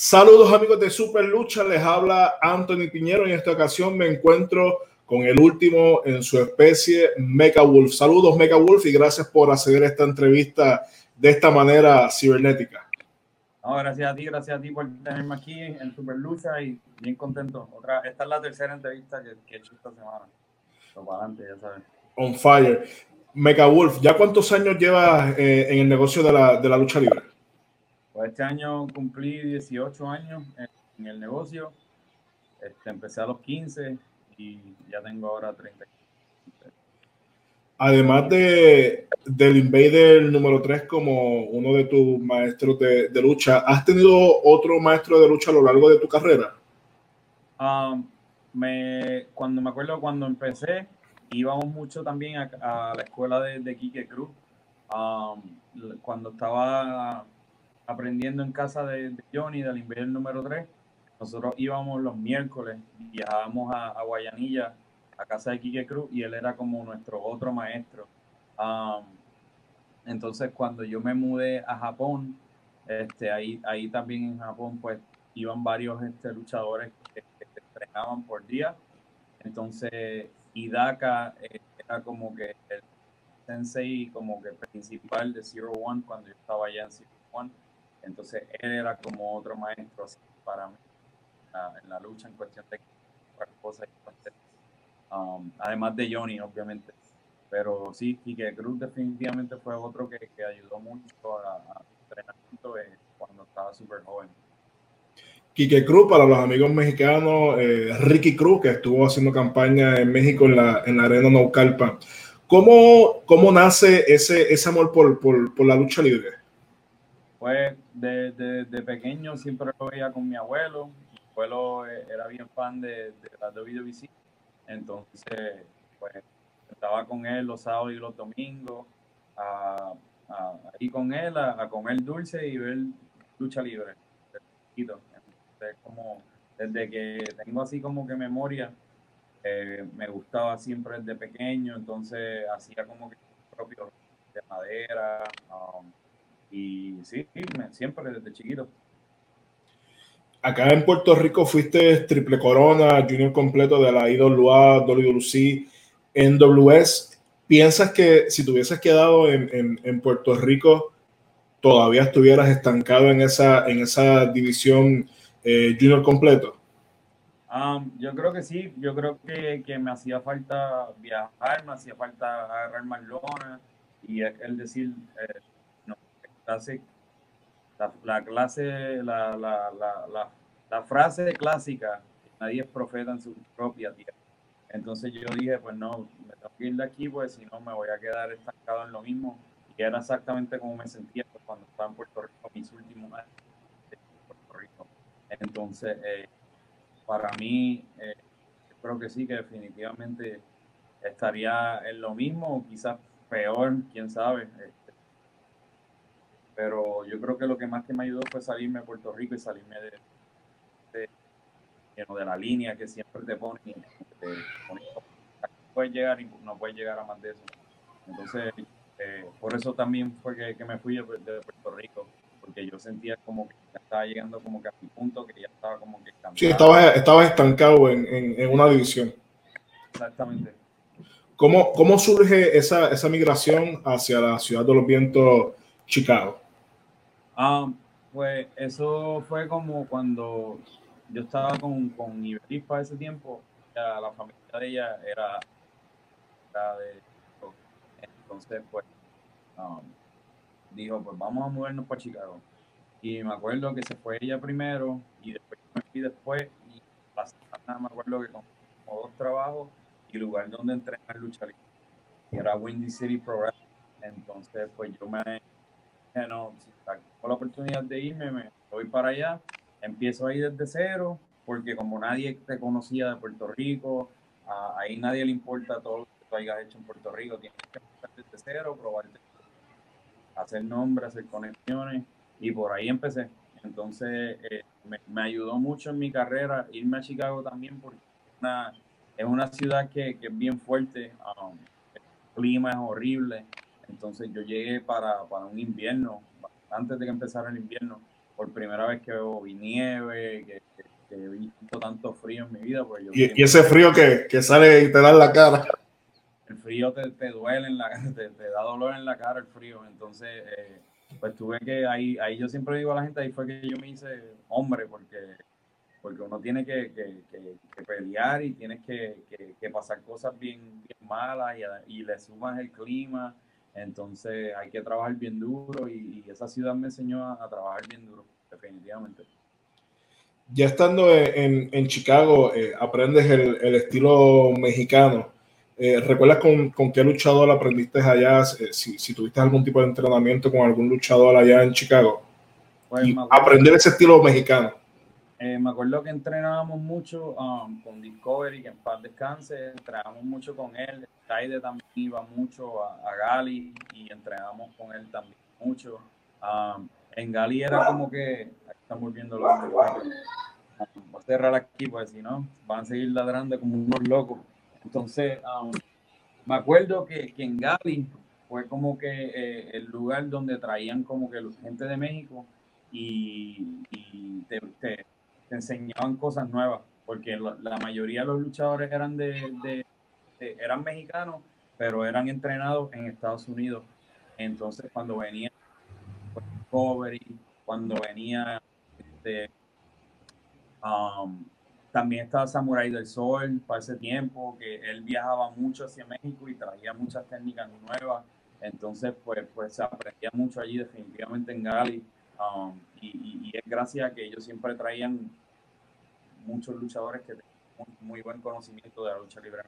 Saludos amigos de Super Lucha, les habla Anthony Piñero. En esta ocasión me encuentro con el último en su especie, Mecha Wolf. Saludos Mecha Wolf y gracias por acceder a esta entrevista de esta manera cibernética. No, gracias a ti, gracias a ti por tenerme aquí en Super Lucha y bien contento. Otra, esta es la tercera entrevista que, que he hecho esta semana. para adelante, ya sabes. On fire. Mecha Wolf, ¿ya cuántos años llevas eh, en el negocio de la, de la lucha libre? Pues este año cumplí 18 años en, el negocio. Este, empecé a los 15 y ya tengo ahora 30. Además de, del Invader número 3 como uno de tus maestros de, lucha, ¿has tenido otro maestro de lucha a lo largo de tu carrera? Um, me, cuando me acuerdo cuando empecé, íbamos mucho también a, la escuela de, de Quique Cruz. Um, cuando estaba aprendiendo en casa de, Johnny, del Invader número 3, nosotros íbamos los miércoles, viajábamos a, Guayanilla, a casa de Quique Cruz, y él era como nuestro otro maestro. entonces, cuando yo me mudé a Japón, este, ahí, ahí también en Japón, pues iban varios este, luchadores que, que entrenaban por día. Entonces, Hidaka eh, era como que el sensei, como que principal de Zero One cuando yo estaba allá en Zero One. Entonces él era como otro maestro para mí en la lucha en cuestión de cosas. Um, además de Johnny, obviamente. Pero sí, que Cruz definitivamente fue otro que, que ayudó mucho a, entrenamiento eh, cuando estaba súper joven. Quique Cruz, para los amigos mexicanos, eh, Ricky Cruz, que estuvo haciendo campaña en México en la, en la arena Naucalpa. ¿Cómo, ¿Cómo nace ese, ese amor por, por la lucha libre? Pues de, de, pequeño siempre lo veía con mi abuelo. Mi abuelo eh, era bien fan de, de la WWC. Entonces, pues estaba con él los sábados y los domingos, a, a, con él, a, comer dulce y ver lucha libre. Entonces, como desde que tengo así como que memoria, eh, me gustaba siempre desde pequeño, entonces hacía como que propio de madera. Um, y sí, siempre desde chiquito. Acá en Puerto Rico fuiste triple corona, junior completo de la IWA, WWC, NWS. ¿Piensas que si te hubieses quedado en, en, Puerto Rico, todavía estuvieras estancado en esa, en esa división eh, junior completo? Um, yo creo que sí, yo creo que, que, me hacía falta viajar, me hacía falta agarrar más lona y el decir, eh, la, clase, la, la, la, frase clásica, nadie es profeta en su propia tierra. Entonces yo dije, pues no, me tengo que ir de aquí, pues si no me voy a quedar estancado en lo mismo. Y era exactamente como me sentía cuando estaba en Puerto Rico, mis últimos años Puerto Rico. Entonces, eh, para mí, eh, creo que sí, que definitivamente estaría en lo mismo, quizás peor, quién sabe. Este, pero yo creo que lo que más que me ayudó fue salirme a Puerto Rico y salirme de, de, la línea que siempre te ponen. puedes llegar no puedes llegar a más de eso. Entonces, eh, por eso también fue que, me fui de, Puerto Rico, porque yo sentía como que estaba llegando como que a mi punto, que ya estaba como que cambiando. Sí, estaba, estancado en, en, una división. Exactamente. ¿Cómo, cómo surge esa, esa migración hacia la ciudad de los vientos, Chicago? Ah, pues eso fue como cuando yo estaba con, con Iberis para ese tiempo, la familia de ella era, de... Entonces, pues, um, dijo, pues vamos a movernos para Chicago. Y me acuerdo que se fue ella primero y después me fui después y la semana me acuerdo que con dos trabajos y lugar donde entrenar lucha libre. Era Windy City Pro Entonces, pues yo me no, tengo la oportunidad de irme, me voy para allá, empiezo ahí desde cero, porque como nadie te conocía de Puerto Rico, ahí nadie le importa todo lo que tú hayas hecho en Puerto Rico, tienes que empezar desde cero, probar, hacer nombres, hacer conexiones, y por ahí empecé. Entonces, eh, me, ayudó mucho en mi carrera irme a Chicago también, porque es una ciudad que, que es bien fuerte, um, el clima es horrible, entonces yo llegué para, para un invierno, antes de que empezara el invierno, por primera vez que veo nieve, que, he visto tanto frío en mi vida. Pues y, ese frío que, que, sale y te da en la cara. El frío te, te duele, en la, te, te, da dolor en la cara el frío. Entonces, eh, pues tuve que, ahí, ahí yo siempre digo a la gente, ahí fue que yo me hice hombre, porque porque uno tiene que, pelear y tienes que, pasar cosas bien, malas y, le sumas el clima. Entonces hay que trabajar bien duro y, esa ciudad me enseñó a, trabajar bien duro, definitivamente. Ya estando en, Chicago, eh, aprendes el, estilo mexicano. Eh, ¿Recuerdas con, qué luchador aprendiste allá? Eh, si, tuviste algún tipo de entrenamiento con algún luchador allá en Chicago. Pues, aprender ese estilo mexicano. Eh, me acuerdo que entrenábamos mucho um, con Discovery, que en paz descanse, entrenábamos mucho con él. Taide también iba mucho a, Gali y entrenábamos con él también mucho. Um, en Gali era como que, estamos viendo los um, Voy a cerrar aquí, pues si no, van a seguir ladrando como unos locos. Entonces, me acuerdo que, que, en Gali fue como que eh, el lugar donde traían como que gente de México y, y te, te te enseñaban cosas nuevas, porque la mayoría de los luchadores eran de, eran mexicanos, pero eran entrenados en Estados Unidos. Entonces, cuando venía Discovery, cuando venía este, um, también estaba Samurai del Sol para ese tiempo, que él viajaba mucho hacia México y traía muchas técnicas nuevas. Entonces, pues, pues se aprendía mucho allí, definitivamente en Gali. Um, y, es gracias a que ellos siempre traían muchos luchadores que tienen muy buen conocimiento de la lucha libre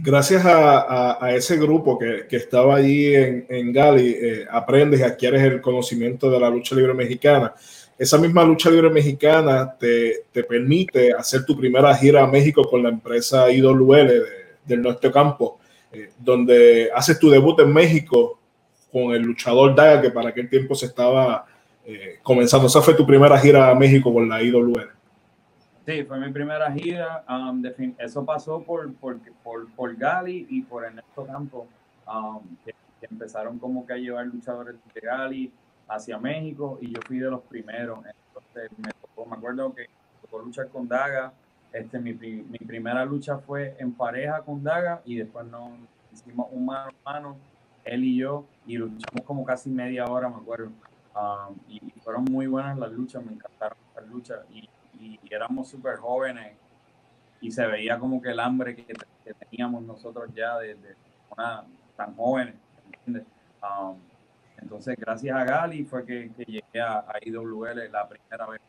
Gracias a, a, ese grupo que, que, estaba allí en, en Gali, eh, aprendes y adquieres el conocimiento de la lucha libre mexicana. Esa misma lucha libre mexicana te, te permite hacer tu primera gira a México con la empresa IWL del Nuestro Campo, eh, donde haces tu debut en México con el luchador Daga, que para aquel tiempo se estaba eh, comenzando. Esa fue tu primera gira a México con la IWL. Sí, fue mi primera gira. Um, eso pasó por, por, por, por, Gali y por Ernesto Campo, um, que, empezaron como que a llevar luchadores de Gali hacia México y yo fui de los primeros. Entonces me, me acuerdo que tocó luchar con Daga. Este, mi, mi, primera lucha fue en pareja con Daga y después nos hicimos un mano a mano, él y yo, y luchamos como casi media hora, me acuerdo. Um, y, fueron muy buenas las luchas, me encantaron las luchas. Y y, éramos súper jóvenes y se veía como que el hambre que, teníamos nosotros ya desde una, tan jóvenes. Um, entonces, gracias a Gali fue que, llegué a, IWL la primera vez.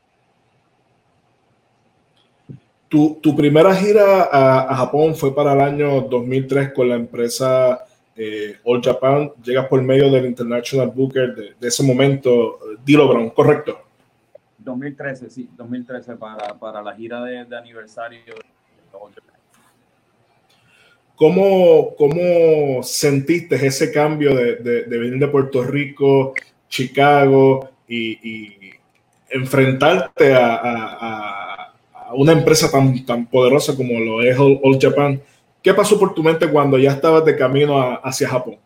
Tu, tu primera gira a, Japón fue para el año 2003 con la empresa eh, All Japan. Llegas por medio del International Booker de, de ese momento, Dilo Brown, ¿correcto? 2013, sí, 2013 para, para la gira de, aniversario de ¿Cómo, ¿Cómo, sentiste ese cambio de, de, venir de Puerto Rico, Chicago y, enfrentarte a, a, a, una empresa tan, tan poderosa como lo es All, Japan? ¿Qué pasó por tu mente cuando ya estabas de camino hacia Japón?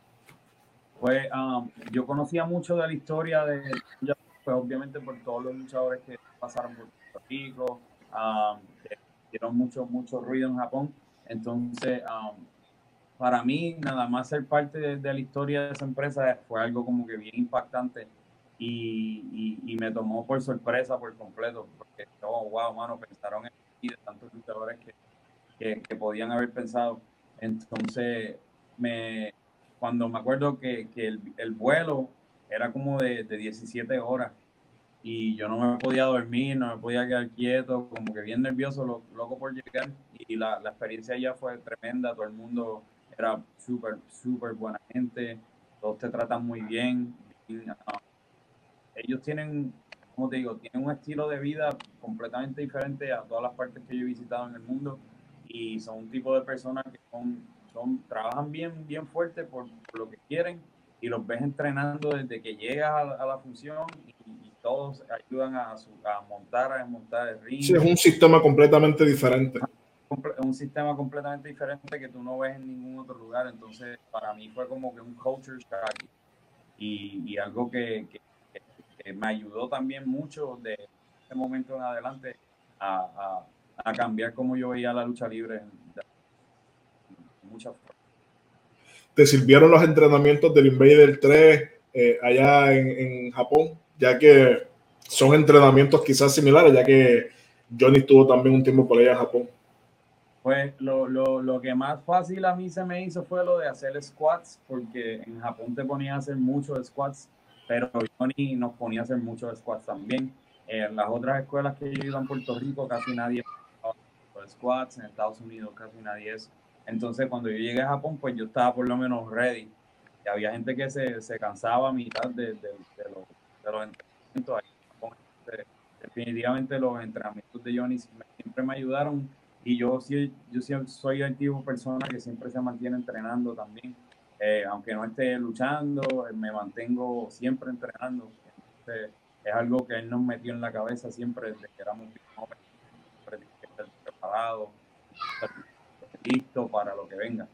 Pues um, yo conocía mucho de la historia de pues obviamente por todos los luchadores que pasaron por Puerto Rico, um, que hicieron mucho, mucho ruido en Japón. Entonces, um, para mí, nada más ser parte de, la historia de esa empresa fue algo como que bien impactante y, y, me tomó por sorpresa por completo, porque, oh, wow, mano, pensaron en mí de tantos luchadores que, que, podían haber pensado. Entonces, me, cuando me acuerdo que, que el, el vuelo era como de, de 17 horas y yo no me podía dormir, no me podía quedar quieto, como que bien nervioso, loco por llegar. Y la, la experiencia ya fue tremenda, todo el mundo era súper, súper buena gente, todos te tratan muy bien. Ah, ellos tienen, como te digo, tienen un estilo de vida completamente diferente a todas las partes que yo he visitado en el mundo y son un tipo de personas que son, son trabajan bien, bien fuerte por lo que quieren y los ves entrenando desde que llegas a, la función y, todos ayudan a, a, montar, a desmontar el ring. Sí, es un sistema completamente diferente. Un sistema completamente diferente que tú no ves en ningún otro lugar. Entonces, para mí fue como que un culture shock y, y algo que, me ayudó también mucho de ese momento en adelante a, a, cambiar cómo yo veía la lucha libre. Muchas ¿Te sirvieron los entrenamientos del Invader 3 eh, allá en, en, Japón? Ya que son entrenamientos quizás similares, ya que Johnny estuvo también un tiempo por allá en Japón. Pues lo, lo, lo, que más fácil a mí se me hizo fue lo de hacer squats, porque en Japón te ponía a hacer muchos squats, pero Johnny nos ponía a hacer muchos squats también. En las otras escuelas que yo iba en Puerto Rico casi nadie squats, en Estados Unidos casi nadie es. Entonces cuando yo llegué a Japón, pues yo estaba por lo menos ready. Y había gente que se, se cansaba a mitad de, de, los, de los entrenamientos. Este, definitivamente los entrenamientos de Johnny siempre me ayudaron y yo sí, yo soy el tipo de persona que siempre se mantiene entrenando también. Eh, aunque no esté luchando, me mantengo siempre entrenando. Entonces, es algo que él nos metió en la cabeza siempre desde que éramos jóvenes, preparado, listo para lo que venga.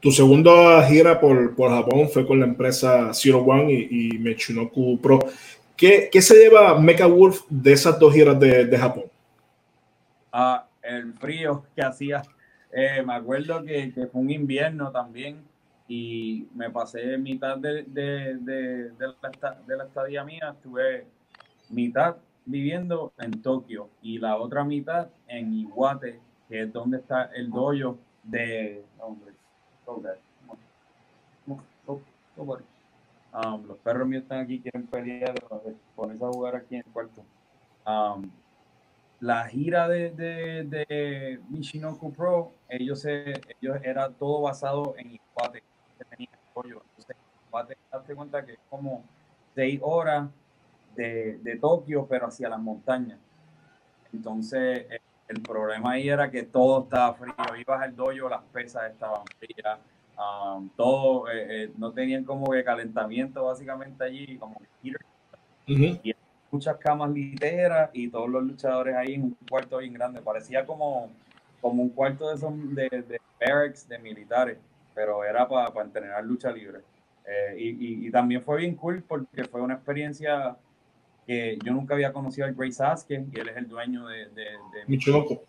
Tu segunda gira por, por, Japón fue con la empresa Zero One y, y Michinoku Pro. ¿Qué, ¿Qué, se lleva Mecha Wolf de esas dos giras de, de Japón? Ah, el frío que hacía. Eh, me acuerdo que, que, fue un invierno también y me pasé mitad de, de, de, la, de la estadía mía, estuve mitad viviendo en Tokio y la otra mitad en Iwate, que es donde está el dojo de... Um, los perros míos están aquí, quieren pelear, ponerse a jugar aquí en el cuarto. Um, la gira de, de, de Michinoku Pro, ellos, se, ellos era todo basado en Iwate tenía pollo. Entonces, a darte cuenta que es como seis horas de, de Tokio, pero hacia las montañas. Entonces, el, problema ahí era que todo estaba frío. Ibas al dojo, las pesas estaban frías. Um, todo, eh, eh, no tenían como que calentamiento básicamente allí, como que y muchas camas literas y todos los luchadores ahí en un cuarto bien grande. Parecía como, como un cuarto de, son, de, de barracks de militares pero era para pa entrenar lucha libre. Eh, y, y, también fue bien cool porque fue una experiencia que yo nunca había conocido al Grace Sasuke y él es el dueño de, de, de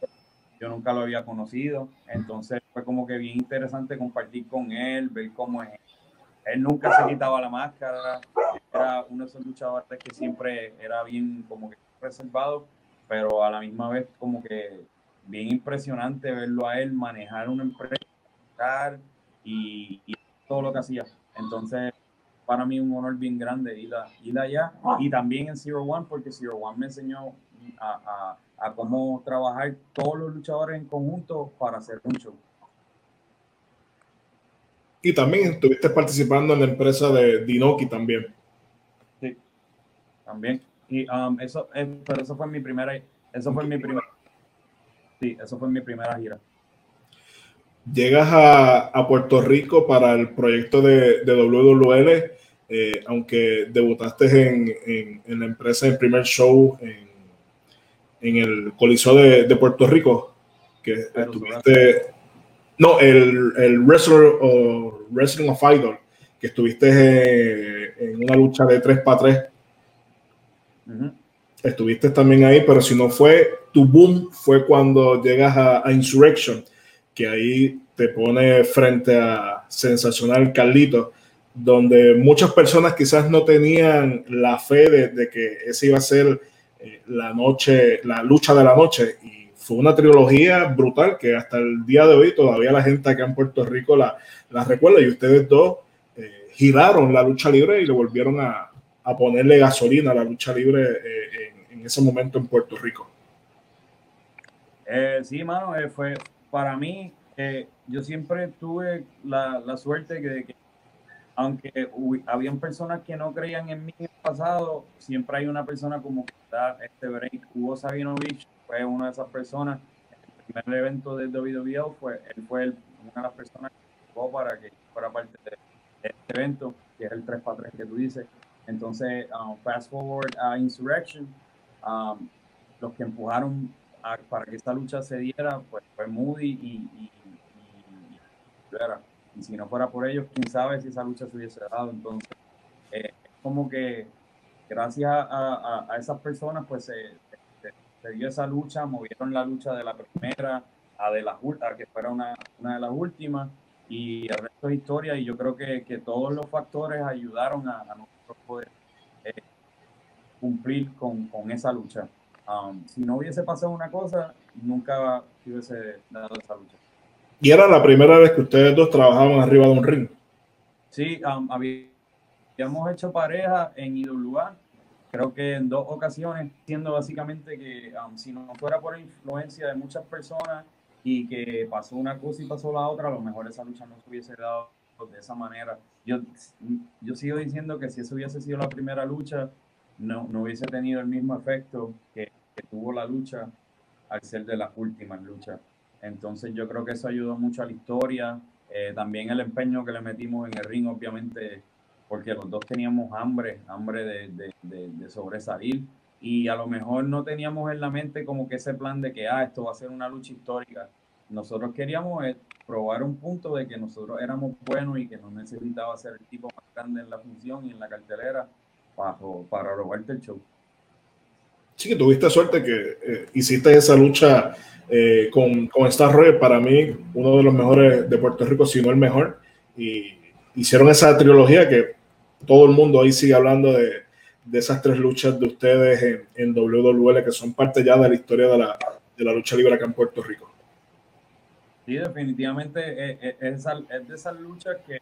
Yo nunca lo había conocido, entonces fue como que bien interesante compartir con él, ver cómo es. Él nunca se quitaba la máscara, era uno de esos luchadores que siempre era bien como que reservado, pero a la misma vez como que bien impresionante verlo a él manejar una empresa, y, todo lo que hacía. Entonces, para mí un honor bien grande ir, a, ir allá y también en Zero One, porque Zero One me enseñó a, a, cómo trabajar todos los luchadores en conjunto para hacer un show. Y también estuviste participando en la empresa de Dinoki también. Sí, también. Y um, eso, eh, pero eso fue mi primera, eso fue mi primera, sí, eso fue mi primera gira llegas a, Puerto Rico para el proyecto de, de WWL, eh, aunque debutaste en, la empresa en primer show en, el Coliseo de, Puerto Rico, que estuviste, no, el, el Wrestler o Wrestling of Idol, que estuviste eh, en una lucha de 3 para 3. Estuviste también ahí, pero si no fue, tu boom fue cuando llegas a Insurrection que ahí te pone frente a Sensacional Carlito, donde muchas personas quizás no tenían la fe de, que esa iba a ser eh, la noche, la lucha de la noche. Y fue una trilogía brutal que hasta el día de hoy todavía la gente acá en Puerto Rico la, la recuerda y ustedes dos eh, giraron la lucha libre y le volvieron a, a ponerle gasolina a la lucha libre eh, en, ese momento en Puerto Rico. sí, mano, fue, para mí, yo siempre tuve la, la suerte de que, aunque habían personas que no creían en mí en el pasado, siempre hay una persona como que este break. Hugo Sabinovich fue una de esas personas. El primer evento de WWE fue, él fue una de las personas que llegó para que fuera parte de este evento, que es el 3x3 que tú dices. Entonces, um, fast forward a Insurrection, um, los que empujaron para que esta lucha se diera, pues fue Moody y y si no fuera por ellos, quién sabe si esa lucha se hubiese dado. Entonces, eh, como que gracias a, a, esas personas, pues se, dio esa lucha, movieron la lucha de la primera a, de la, a que fuera una, una de las últimas, y el resto es historia, y yo creo que, que todos los factores ayudaron a, nosotros poder eh, cumplir con, con, esa lucha. Um, si no hubiese pasado una cosa, nunca hubiese dado esa lucha. ¿Y era la primera vez que ustedes dos trabajaban arriba de un ring? Sí, um, habíamos hecho pareja en IWA, creo que en dos ocasiones, siendo básicamente que um, si no fuera por influencia de muchas personas y que pasó una cosa y pasó la otra, a lo mejor esa lucha no se hubiese dado de esa manera. Yo, yo sigo diciendo que si eso hubiese sido la primera lucha, no, no hubiese tenido el mismo efecto que, que tuvo la lucha al ser de las últimas luchas. Entonces yo creo que eso ayudó mucho a la historia. Eh, también el empeño que le metimos en el ring, obviamente, porque los dos teníamos hambre, hambre de, sobresalir. Y a lo mejor no teníamos en la mente como que ese plan de que, ah, esto va a ser una lucha histórica. Nosotros queríamos eh, probar un punto de que nosotros éramos buenos y que no necesitaba ser el tipo más grande en la función y en la cartelera para, para robarte el show. Sí, que tuviste suerte que eh, hiciste esa lucha eh, con, con Star Roy, para mí, uno de los mejores de Puerto Rico, si no el mejor. Y hicieron esa trilogía que todo el mundo ahí sigue hablando de, de esas tres luchas de ustedes en, en, WWL, que son parte ya de la historia de la, de la lucha libre acá en Puerto Rico. Sí, definitivamente es, es, es, de esas luchas que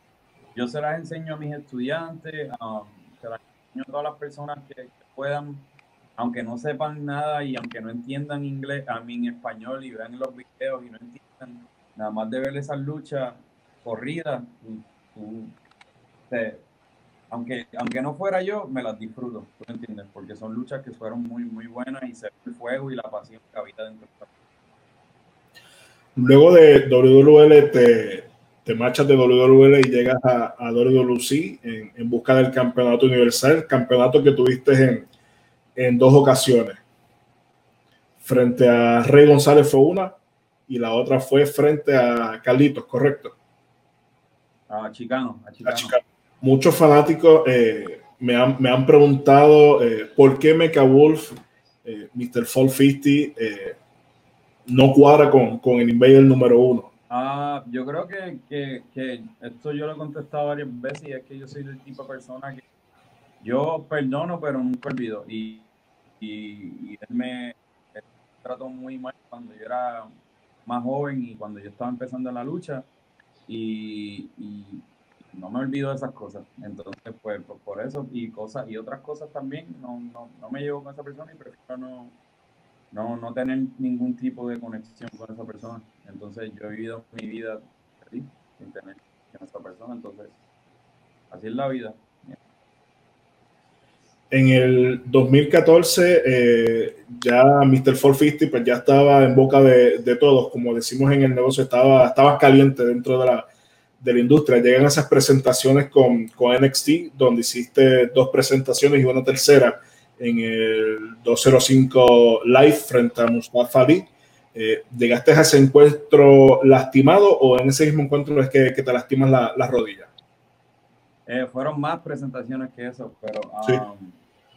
yo se las enseño a mis estudiantes, um, se las enseño a todas las personas que, que puedan aunque no sepan nada y aunque no entiendan inglés, a mí en español y vean los videos y no entiendan, nada más de ver esas luchas corridas, aunque, aunque no fuera yo, me las disfruto, ¿tú entiendes? Porque son luchas que fueron muy, muy buenas y se ve el fuego y la pasión que habita dentro de Luego de WWL te, te marchas de WWL y llegas a, a WWC en, en busca del campeonato universal, campeonato que tuviste en, en dos ocasiones. Frente a Rey González fue una y la otra fue frente a Carlitos, ¿correcto? A Chicano. A Muchos fanáticos eh, me, han, me, han, preguntado eh, por qué Mecha Wolf, eh, Mr. Fall 50, no cuadra con, con el Invader número uno. Ah, yo creo que, que, que, esto yo lo he contestado varias veces y es que yo soy del tipo de persona que yo perdono, pero nunca olvido. Y, y, él me trató muy mal cuando yo era más joven y cuando yo estaba empezando la lucha. Y, no me olvido de esas cosas. Entonces, pues, por eso y cosas y otras cosas también, no, no, no me llevo con esa persona y prefiero no, no, no tener ningún tipo de conexión con esa persona. Entonces, yo he vivido mi vida sin tener con esa persona. Entonces, así es la vida. En el 2014 eh, ya Mr. 450 pues ya estaba en boca de, de, todos, como decimos en el negocio, estaba, estaba caliente dentro de la, de la industria. Llegan esas presentaciones con, con NXT, donde hiciste dos presentaciones y una tercera en el 205 Live frente a Mustafa Ali. Eh, ¿Llegaste a ese encuentro lastimado o en ese mismo encuentro es que, que te lastimas la, la rodilla? Eh, fueron más presentaciones que eso, pero sí.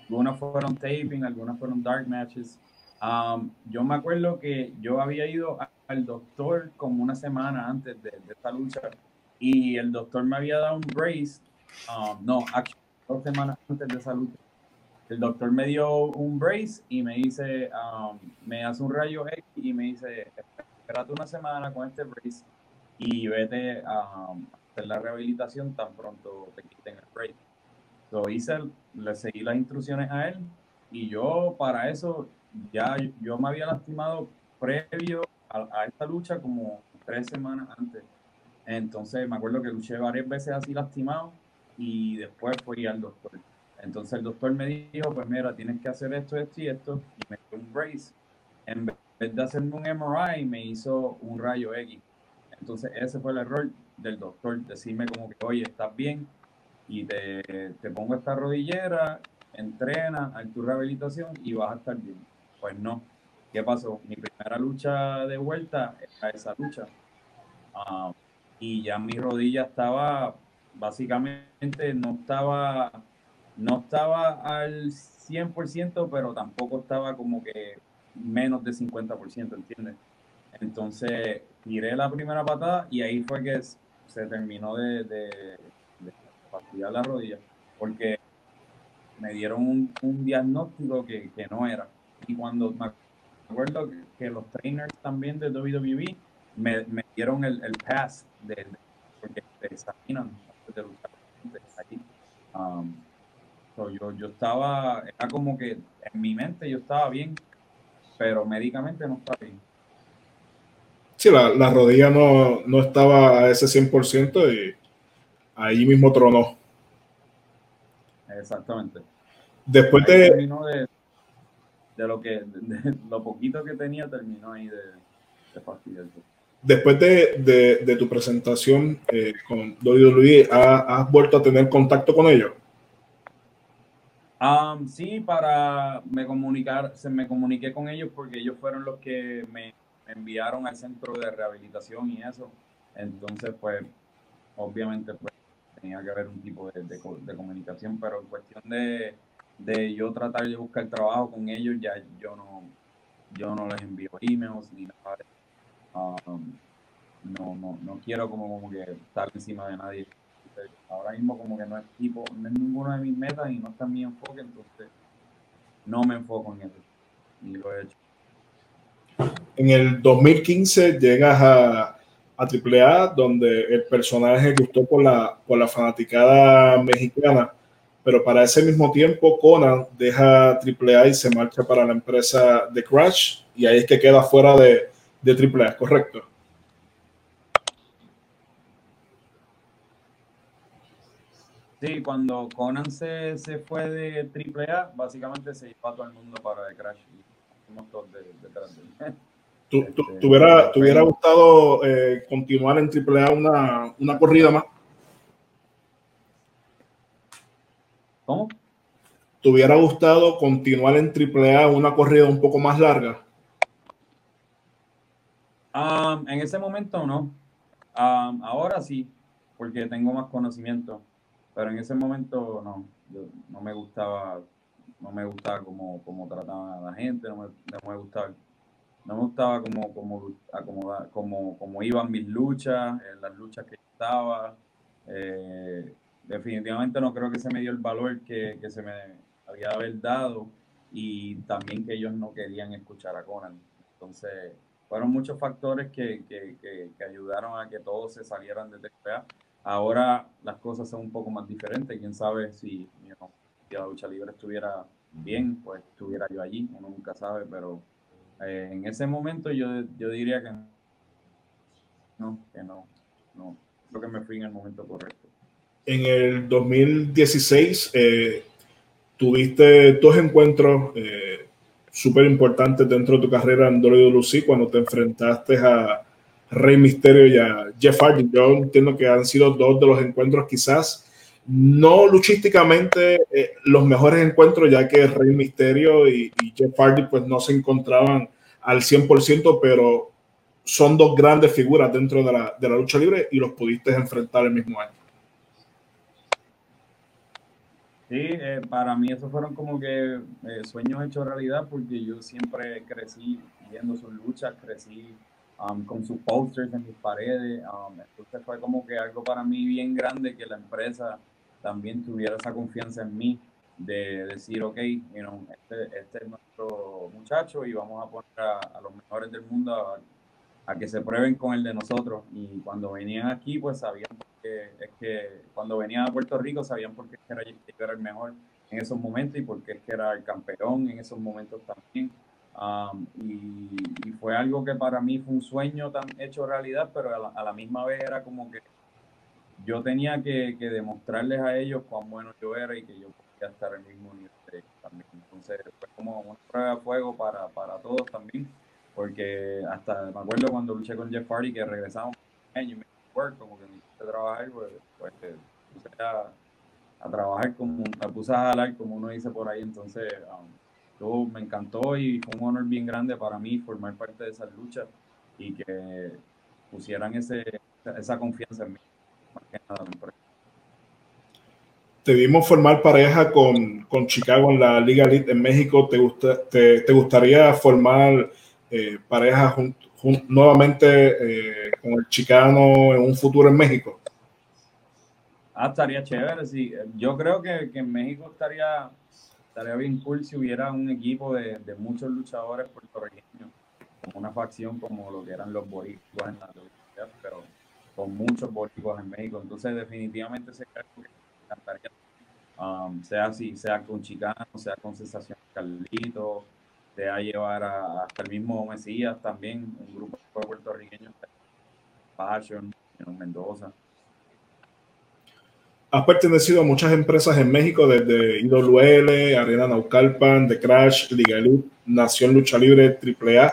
Um, algunas fueron taping, algunas fueron dark matches. Um, yo me acuerdo que yo había ido al doctor como una semana antes de, esta lucha y el doctor me había dado un brace, um, no, dos semanas antes de esa lucha. El doctor me dio un brace y me dice, um, me hace un rayo X y me dice, espérate una semana con este brace y vete a hacer la rehabilitación tan pronto te quiten el brace. Lo hice, le seguí las instrucciones a él y yo para eso ya yo me había lastimado previo a, esta lucha como tres semanas antes. Entonces me acuerdo que luché varias veces así lastimado y después fui al doctor. Entonces el doctor me dijo, pues mira, tienes que hacer esto, esto y esto. Y me dio un brace. En vez de hacerme un MRI, me hizo un rayo X. Entonces ese fue el error del doctor, decirme como que, oye, estás bien, y te, te pongo esta rodillera, entrena, a tu rehabilitación y vas a estar bien. Pues no. ¿Qué pasó? Mi primera lucha de vuelta era esa lucha. Ah, y ya mi rodilla estaba, básicamente no estaba no estaba al 100%, pero tampoco estaba como que menos de 50%, ¿entiendes? Entonces, tiré la primera patada y ahí fue que se terminó de, de la rodilla, porque me dieron un, diagnóstico que, no era. Y cuando me acuerdo que, los trainers también de WWE me, me dieron el, el pass de, porque te examinan antes de luchar. Um, yo, yo estaba, era como que en mi mente yo estaba bien, pero médicamente no estaba bien. Sí, la, la rodilla no, no, estaba a ese 100% y ahí mismo tronó. Exactamente. Después de... de... de, lo que, lo poquito que tenía, terminó ahí de, de. Después de, de, tu presentación eh, con WWE, ¿has vuelto a tener contacto con ellos? Um, sí, para me comunicar, se me comuniqué con ellos porque ellos fueron los que me, enviaron al centro de rehabilitación y eso. Entonces, pues, obviamente, pues, tenía que haber un tipo de, de, comunicación, pero en cuestión de, de, yo tratar de buscar trabajo con ellos, ya yo no, yo no les envío emails ni nada. Um, no, no, no quiero como, como que estar encima de nadie ahora mismo como que no es tipo, no es ninguna de mis metas y no está en mi enfoque, entonces no me enfoco en eso. Y lo he hecho. En el 2015 llegas a, a AAA, donde el personaje gustó por la, por la fanaticada mexicana, pero para ese mismo tiempo Conan deja AAA y se marcha para la empresa de Crash, y ahí es que queda fuera de, de AAA, ¿correcto? Sí, cuando Conan se, se fue de AAA, básicamente se llevó a todo el mundo para Crash y fuimos todos detrás de, ¿Tú, este, ¿Te hubiera, gustado eh, continuar en AAA una, una corrida más? ¿Cómo? ¿Te hubiera gustado continuar en AAA una corrida un poco más larga? Um, en ese momento no. Um, ahora sí, porque tengo más conocimiento. Pero en ese momento no, no me gustaba, no me gustaba como, como trataban a la gente, no me, no me gustaba, no me gustaba como, como, acomodar, como, como iban mis luchas, en las luchas que estaba. Eh, definitivamente no creo que se me dio el valor que, que se me había dado y también que ellos no querían escuchar a Conan. Entonces, fueron muchos factores que, que, que, ayudaron a que todos se salieran de TPA. Ahora las cosas son un poco más diferentes. Quién sabe si, la lucha libre estuviera bien, pues estuviera yo allí. Uno nunca sabe, pero eh, en ese momento yo, yo diría que no, que no, no. Creo que me fui en el momento correcto. En el 2016 eh, tuviste dos encuentros eh, súper importantes dentro de tu carrera en WWE cuando te enfrentaste a Rey Misterio y a Jeff Hardy. Yo entiendo que han sido dos de los encuentros quizás no luchísticamente eh, los mejores encuentros, ya que Rey Misterio y, Jeff Hardy pues no se encontraban al 100%, pero son dos grandes figuras dentro de la, de la lucha libre y los pudiste enfrentar el mismo año. Sí, eh, para mí esos fueron como que eh, sueños hechos realidad porque yo siempre crecí viendo sus luchas, crecí Um, con sus posters en mis paredes. Um, entonces fue como que algo para mí bien grande que la empresa también tuviera esa confianza en mí de decir, ok, you know, este, este es nuestro muchacho y vamos a poner a, los mejores del mundo a, que se prueben con el de nosotros. Y cuando venían aquí, pues sabían que es que cuando venían a Puerto Rico sabían por qué era, era el mejor en esos momentos y por qué era el campeón en esos momentos también. Um, y, fue algo que para mí fue un sueño tan hecho realidad, pero a la, misma vez era como que yo tenía que, demostrarles a ellos cuán bueno yo era y que yo podía estar el mismo nivel también. Entonces fue como una prueba de fuego para, para todos también, porque hasta me acuerdo cuando luché con Jeff Hardy que regresamos año work, como que me hice trabajar, pues, pues puse a, trabajar como, me puse a jalar como uno dice por ahí, entonces um, me encantó y fue un honor bien grande para mí formar parte de esa lucha y que pusieran ese, esa confianza en mí. Te vimos formar pareja con, con, Chicago en la Liga Elite en México. ¿Te, gusta, te, te gustaría formar eh, pareja nuevamente eh, con el Chicano en un futuro en México? Ah, estaría chévere, sí. Yo creo que, que en México estaría, estaría bien cool si hubiera un equipo de, de muchos luchadores puertorriqueños, como una facción como lo que eran los boricuas en la pero con muchos boricuas en México. Entonces, definitivamente se encantaría Um, sea así, sea con Chicano, sea con Sensación Carlito, sea llevar a, hasta el mismo Mesías también, un grupo de puertorriqueños, Passion, en Mendoza. Has pertenecido a muchas empresas en México, desde IWL, Arena Naucalpan, The Crash, Liga Elite, Nación Lucha Libre, AAA,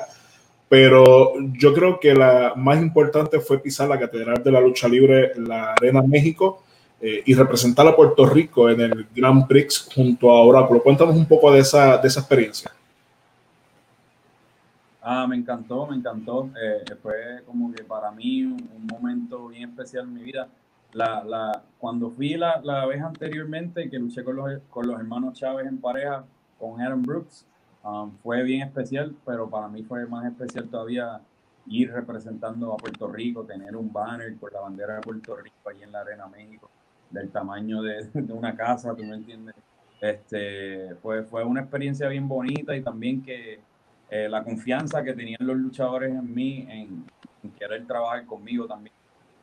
pero yo creo que la más importante fue pisar la Catedral de la Lucha Libre, la Arena México, eh, y representar a Puerto Rico en el Grand Prix junto a Oráculo. Cuéntanos un poco de esa, de esa experiencia. Ah, me encantó, me encantó. Eh, fue como que para mí un, momento bien especial en mi vida. La, la, cuando fui la, la, vez anteriormente que luché con los, con los hermanos Chávez en pareja con Aaron Brooks, um, fue bien especial, pero para mí fue más especial todavía ir representando a Puerto Rico, tener un banner con la bandera de Puerto Rico ahí en la Arena México del tamaño de, una casa, tú me entiendes. Este, fue, fue una experiencia bien bonita y también que eh, la confianza que tenían los luchadores en mí, en, querer trabajar conmigo también.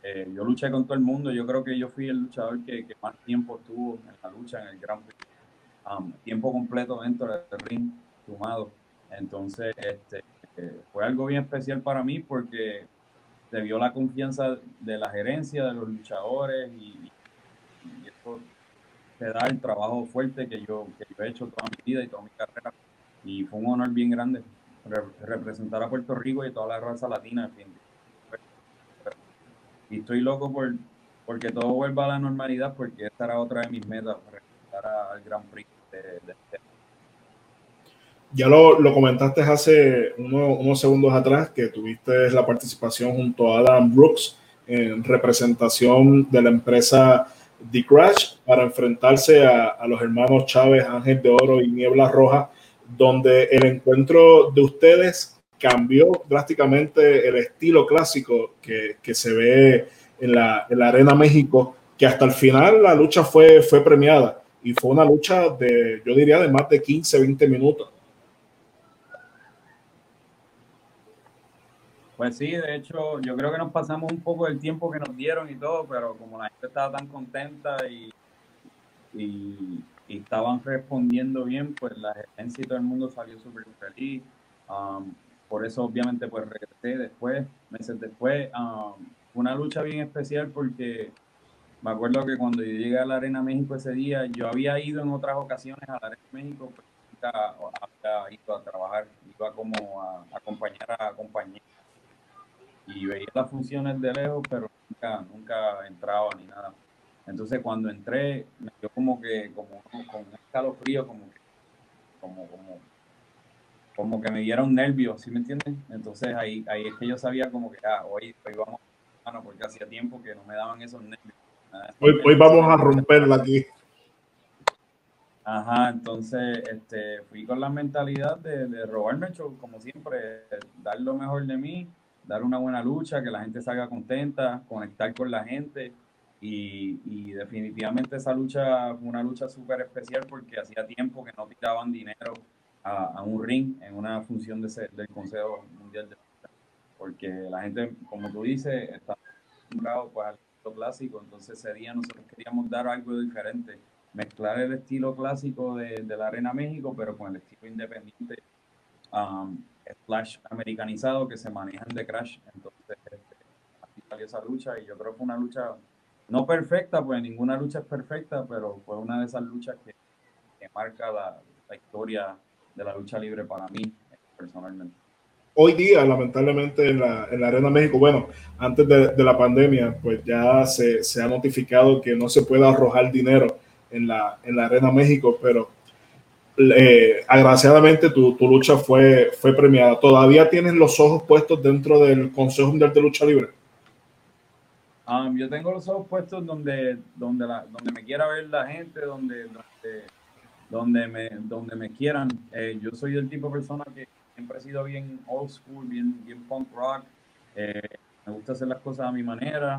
Eh, yo luché con todo el mundo, yo creo que yo fui el luchador que, más tiempo estuvo en la lucha, en el Prix, um, tiempo completo dentro del ring, Entonces, este, eh, fue algo bien especial para mí porque se vio la confianza de la gerencia, de los luchadores y, te da el trabajo fuerte que yo, que he hecho toda mi vida y toda mi carrera. Y fue un honor bien grande representar a Puerto Rico y toda la raza latina. Y estoy loco por porque todo vuelva a la normalidad, porque esta era otra de mis metas, representar al Grand Prix de, este ya lo, comentaste hace unos segundos atrás que tuviste la participación junto a Adam Brooks en representación de la empresa The Crash para enfrentarse a, los hermanos Chávez, Ángel de Oro y Niebla Roja, donde el encuentro de ustedes cambió drásticamente el estilo clásico que, se ve en la, Arena México, que hasta el final la lucha fue, fue premiada y fue una lucha de, yo diría, de más de 15, 20 minutos. Pues sí, de hecho, yo creo que nos pasamos un poco del tiempo que nos dieron y todo, pero como la gente estaba tan contenta y, y, estaban respondiendo bien, pues la gerencia y todo el mundo salió súper feliz. Um, por eso, obviamente, pues regresé después, meses después. Um, una lucha bien especial porque me acuerdo que cuando yo llegué a la Arena México ese día, yo había ido en otras ocasiones a la Arena México, pero nunca había ido a trabajar, iba como a acompañar a compañeros y veía las funciones de lejos, pero nunca, nunca entraba ni nada. Entonces cuando entré, me dio como que, como, con un escalofrío, como que, como, como, como que me dieron nervios, ¿sí me entienden? Entonces ahí, ahí es que yo sabía como que, ah, hoy, hoy vamos, bueno, porque hacía tiempo que no me daban esos nervios. Hoy, hoy vamos a romperla aquí. Ajá, entonces este, fui con la mentalidad de, de robarme el show, como siempre, dar lo mejor de mí dar una buena lucha, que la gente salga contenta, conectar con la gente. Y, definitivamente esa lucha fue una lucha súper especial porque hacía tiempo que no tiraban dinero a, un ring en una función de del Consejo Mundial de. Porque la gente, como tú dices, está acostumbrado pues, al estilo clásico, entonces ese día nosotros queríamos dar algo diferente, mezclar el estilo clásico de, de la Arena México, pero con el estilo independiente um, Flash americanizado que se manejan de Crash. Entonces, este, salió esa lucha y yo creo que fue una lucha no perfecta, pues ninguna lucha es perfecta, pero fue una de esas luchas que, marca la, historia de la lucha libre para mí, personalmente. Hoy día, lamentablemente, en la, en la Arena México, bueno, antes de, de la pandemia, pues ya se, se, ha notificado que no se puede arrojar dinero en la, en la Arena México, pero eh, agraciadamente tu, tu, lucha fue, fue premiada. ¿Todavía tienes los ojos puestos dentro del Consejo Mundial de Lucha Libre? Um, yo tengo los ojos puestos donde, donde, donde me quiera ver la gente, donde, donde, donde, me, donde me quieran. Eh, yo soy el tipo de persona que siempre he sido bien old school, bien, bien punk rock. Eh, me gusta hacer las cosas a mi manera.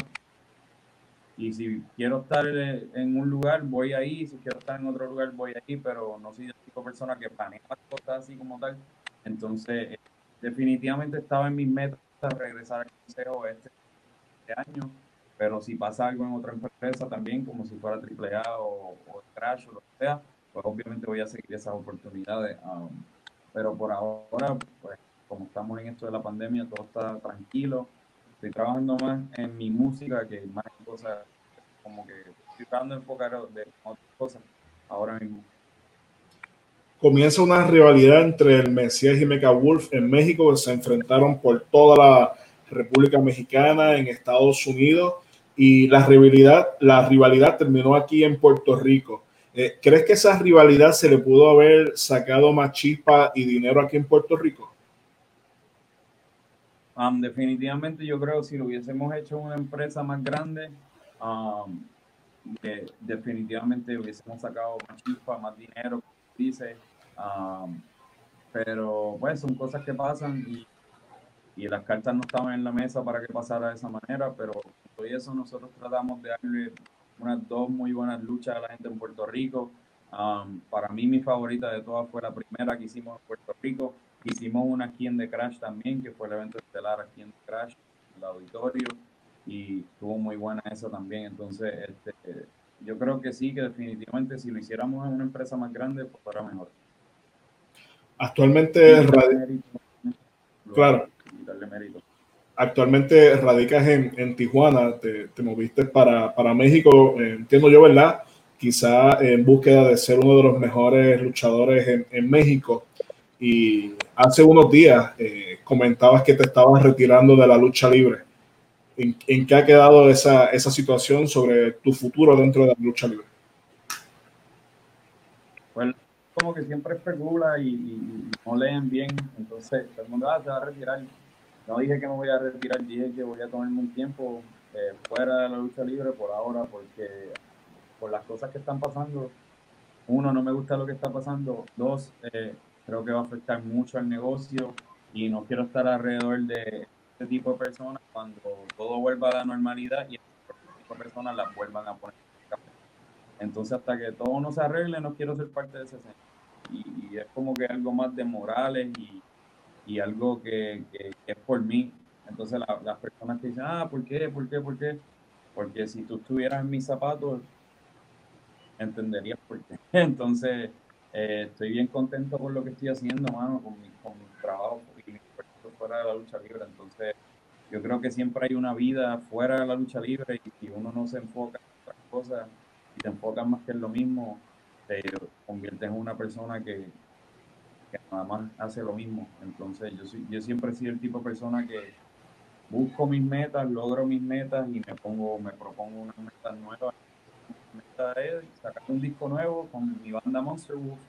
Y si quiero estar en un lugar, voy ahí. Si quiero estar en otro lugar, voy ahí. Pero no soy el tipo persona que planea las cosas así como tal. Entonces, definitivamente estaba en mis metas regresar al consejo este, este año pero si pasa algo en otra empresa también, como si fuera AAA o, o Crash o lo que sea, pues obviamente voy a seguir esas oportunidades. Um, pero por ahora, pues como estamos en esto de la pandemia, todo está tranquilo. Estoy trabajando más en mi música que más en cosas, como que estoy tratando de enfocar de otras cosas ahora mismo. Comienza una rivalidad entre el Mesías y Mecha Wolf en México, que se enfrentaron por toda la República Mexicana, en Estados Unidos y la rivalidad, la rivalidad terminó aquí en Puerto Rico. Eh, ¿Crees que esa rivalidad se le pudo haber sacado más chispa y dinero aquí en Puerto Rico? Um, definitivamente yo creo que si lo hubiésemos hecho una empresa más grande, um, definitivamente hubiésemos sacado más chispa, más dinero, dice. Um, pero pues son cosas que pasan y, las cartas no estaban en la mesa para que pasara de esa manera, pero y eso nosotros tratamos de darle unas dos muy buenas luchas a la gente en Puerto Rico. Um, para mí mi favorita de todas fue la primera que hicimos en Puerto Rico. Hicimos una aquí en The Crash también, que fue el evento estelar aquí en The Crash, el auditorio, y estuvo muy buena esa también. Entonces, este, yo creo que sí, que definitivamente si lo hiciéramos en una empresa más grande, pues fuera mejor. Actualmente, claro. darle mérito actualmente radicas en, Tijuana, te, moviste para, México, eh, entiendo yo, ¿verdad? Quizá en búsqueda de ser uno de los mejores luchadores en, México. Y hace unos días eh, comentabas que te estabas retirando de la lucha libre. ¿En, qué ha quedado esa, esa situación sobre tu futuro dentro de la lucha libre? Bueno, como que siempre especula y, no leen bien, entonces todo el mundo ah, se va a retirar no dije que me voy a retirar, dije que voy a tomarme un tiempo eh, fuera de la lucha libre por ahora, porque por las cosas que están pasando, uno, no me gusta lo que está pasando, dos, eh, creo que va a afectar mucho al negocio y no quiero estar alrededor de este tipo de personas cuando todo vuelva a la normalidad y este tipo de personas las vuelvan a poner. Entonces, hasta que todo no se arregle, no quiero ser parte de ese centro. Y, y es como que algo más de morales y, y algo que, es por mí. Entonces las personas que dicen, ah, ¿por qué? ¿Por qué? ¿Por qué? Porque si tú estuvieras en mis zapatos, entenderías por qué. Entonces, eh, estoy bien contento con lo que estoy haciendo, mano, con mi, con mi trabajo y mi fuera de la lucha libre. Entonces, yo creo que siempre hay una vida fuera de la lucha libre y si uno no se enfoca en otras cosas y te enfocas más que en lo mismo, te conviertes en una persona que, que nada más hace lo mismo. Entonces, yo, yo siempre he sido el tipo de persona que busco mis metas, logro mis metas y me pongo, me propongo una meta nueva. Mi meta es sacar un disco nuevo con mi banda Monster Wolf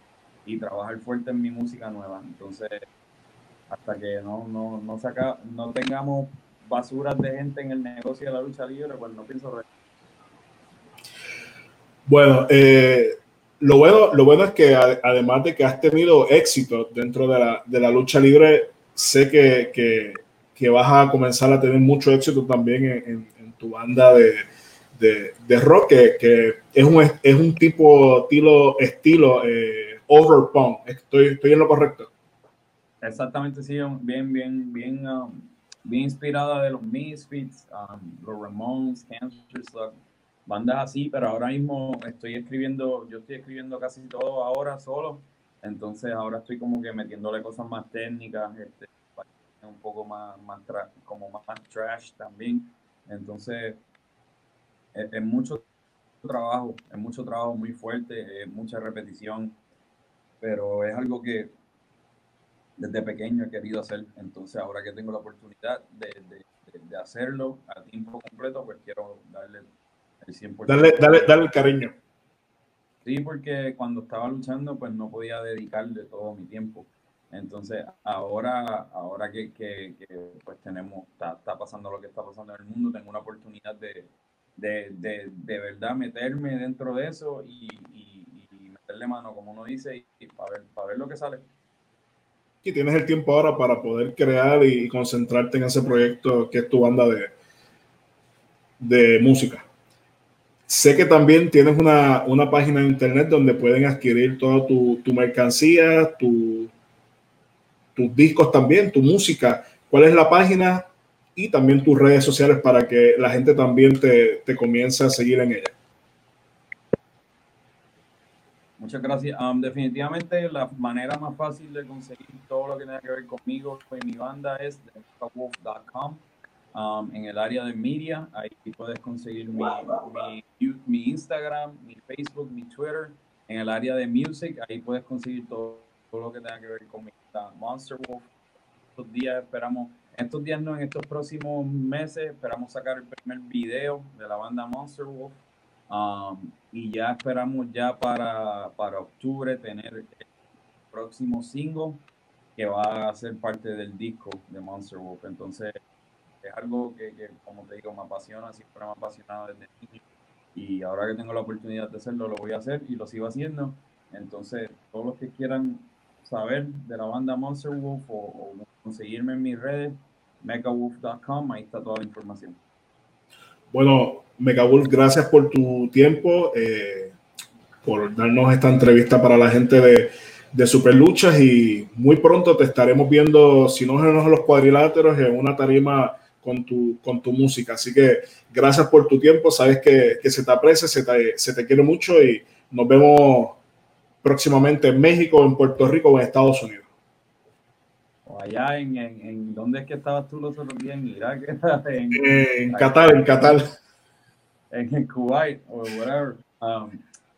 y trabajar fuerte en mi música nueva. Entonces, hasta que no, no, no, saca, no tengamos basuras de gente en el negocio de la lucha libre, pues no pienso Bueno, eh, lo bueno, lo bueno es que además de que has tenido éxito dentro de la, de la lucha libre, sé que, que, vas a comenzar a tener mucho éxito también en, tu banda de, de, rock, que, que, es, un, es un tipo estilo, estilo eh, overpunk. Estoy, estoy en lo correcto. Exactamente, sí, bien, bien, bien, um, bien inspirada de los Misfits, um, los Ramones, Cancer Slug bandas así, pero ahora mismo estoy escribiendo, yo estoy escribiendo casi todo ahora solo, entonces ahora estoy como que metiéndole cosas más técnicas, este, un poco más, más como más trash también, entonces es, mucho trabajo, es mucho trabajo muy fuerte, es mucha repetición, pero es algo que desde pequeño he querido hacer, entonces ahora que tengo la oportunidad de, de, de hacerlo a tiempo completo, pues quiero darle Dale, dale, dale el cariño. Sí, porque cuando estaba luchando, pues no podía dedicarle todo mi tiempo. Entonces, ahora, ahora que, que, pues tenemos, está, está, pasando lo que está pasando en el mundo, tengo una oportunidad de, de, de, de verdad meterme dentro de eso y, y, meterle mano, como uno dice, y, para, ver, para ver lo que sale. Y tienes el tiempo ahora para poder crear y concentrarte en ese proyecto que es tu banda de, de música. Sé que también tienes una, una página de internet donde pueden adquirir toda tu, tu mercancía, tu, tus discos también, tu música. ¿Cuál es la página? Y también tus redes sociales para que la gente también te, te comience a seguir en ella. Muchas gracias. Um, definitivamente la manera más fácil de conseguir todo lo que tenga que ver conmigo y mi banda es wolf.com. Um, en el área de media, ahí puedes conseguir mi, mi, mi, Instagram, mi Facebook, mi Twitter. En el área de music, ahí puedes conseguir todo, todo lo que tenga que ver con mi Monster Wolf. Estos días esperamos, estos días no, en estos próximos meses esperamos sacar el primer video de la banda Monster Wolf. Um, y ya esperamos ya para, para octubre tener el próximo single que va a ser parte del disco de Monster Wolf. Entonces, es algo que, como te digo, me apasiona, siempre me ha apasionado desde niño. Y ahora que tengo la oportunidad de hacerlo, lo voy a hacer y lo sigo haciendo. Entonces, todos los que quieran saber de la banda Monster Wolf o, conseguirme en mis redes, megawolf.com, ahí está toda la información. Bueno, Megawolf, gracias por tu tiempo, eh, por darnos esta entrevista para la gente de, de Super Luchas y muy pronto te estaremos viendo, si no en los cuadriláteros, en una tarima con tu, con tu música. Así que gracias por tu tiempo, sabes que, que se te aprecia, se te, se te, quiere mucho y nos vemos próximamente en México, en Puerto Rico o en Estados Unidos. O allá en, en, en ¿dónde es que estabas tú los otros días? En Irak, en, en Qatar, en Qatar. En, Kuwait o whatever. Um,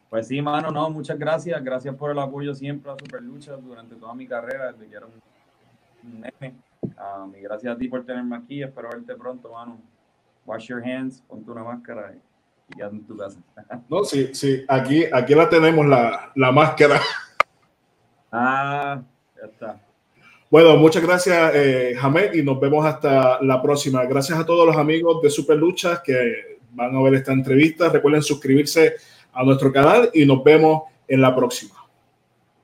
pues sí, mano, no, muchas gracias. Gracias por el apoyo siempre a Super Lucha durante toda mi carrera, desde que era un, nene. Um, y gracias a ti por tenerme aquí. Espero verte pronto, mano. Wash your hands, ponte una máscara y, quédate en tu casa. No, sí, sí. Aquí, aquí la tenemos, la, la máscara. Ah, ya está. Bueno, muchas gracias, eh, y nos vemos hasta la próxima. Gracias a todos los amigos de Super Luchas que van a ver esta entrevista. Recuerden suscribirse a nuestro canal y nos vemos en la próxima.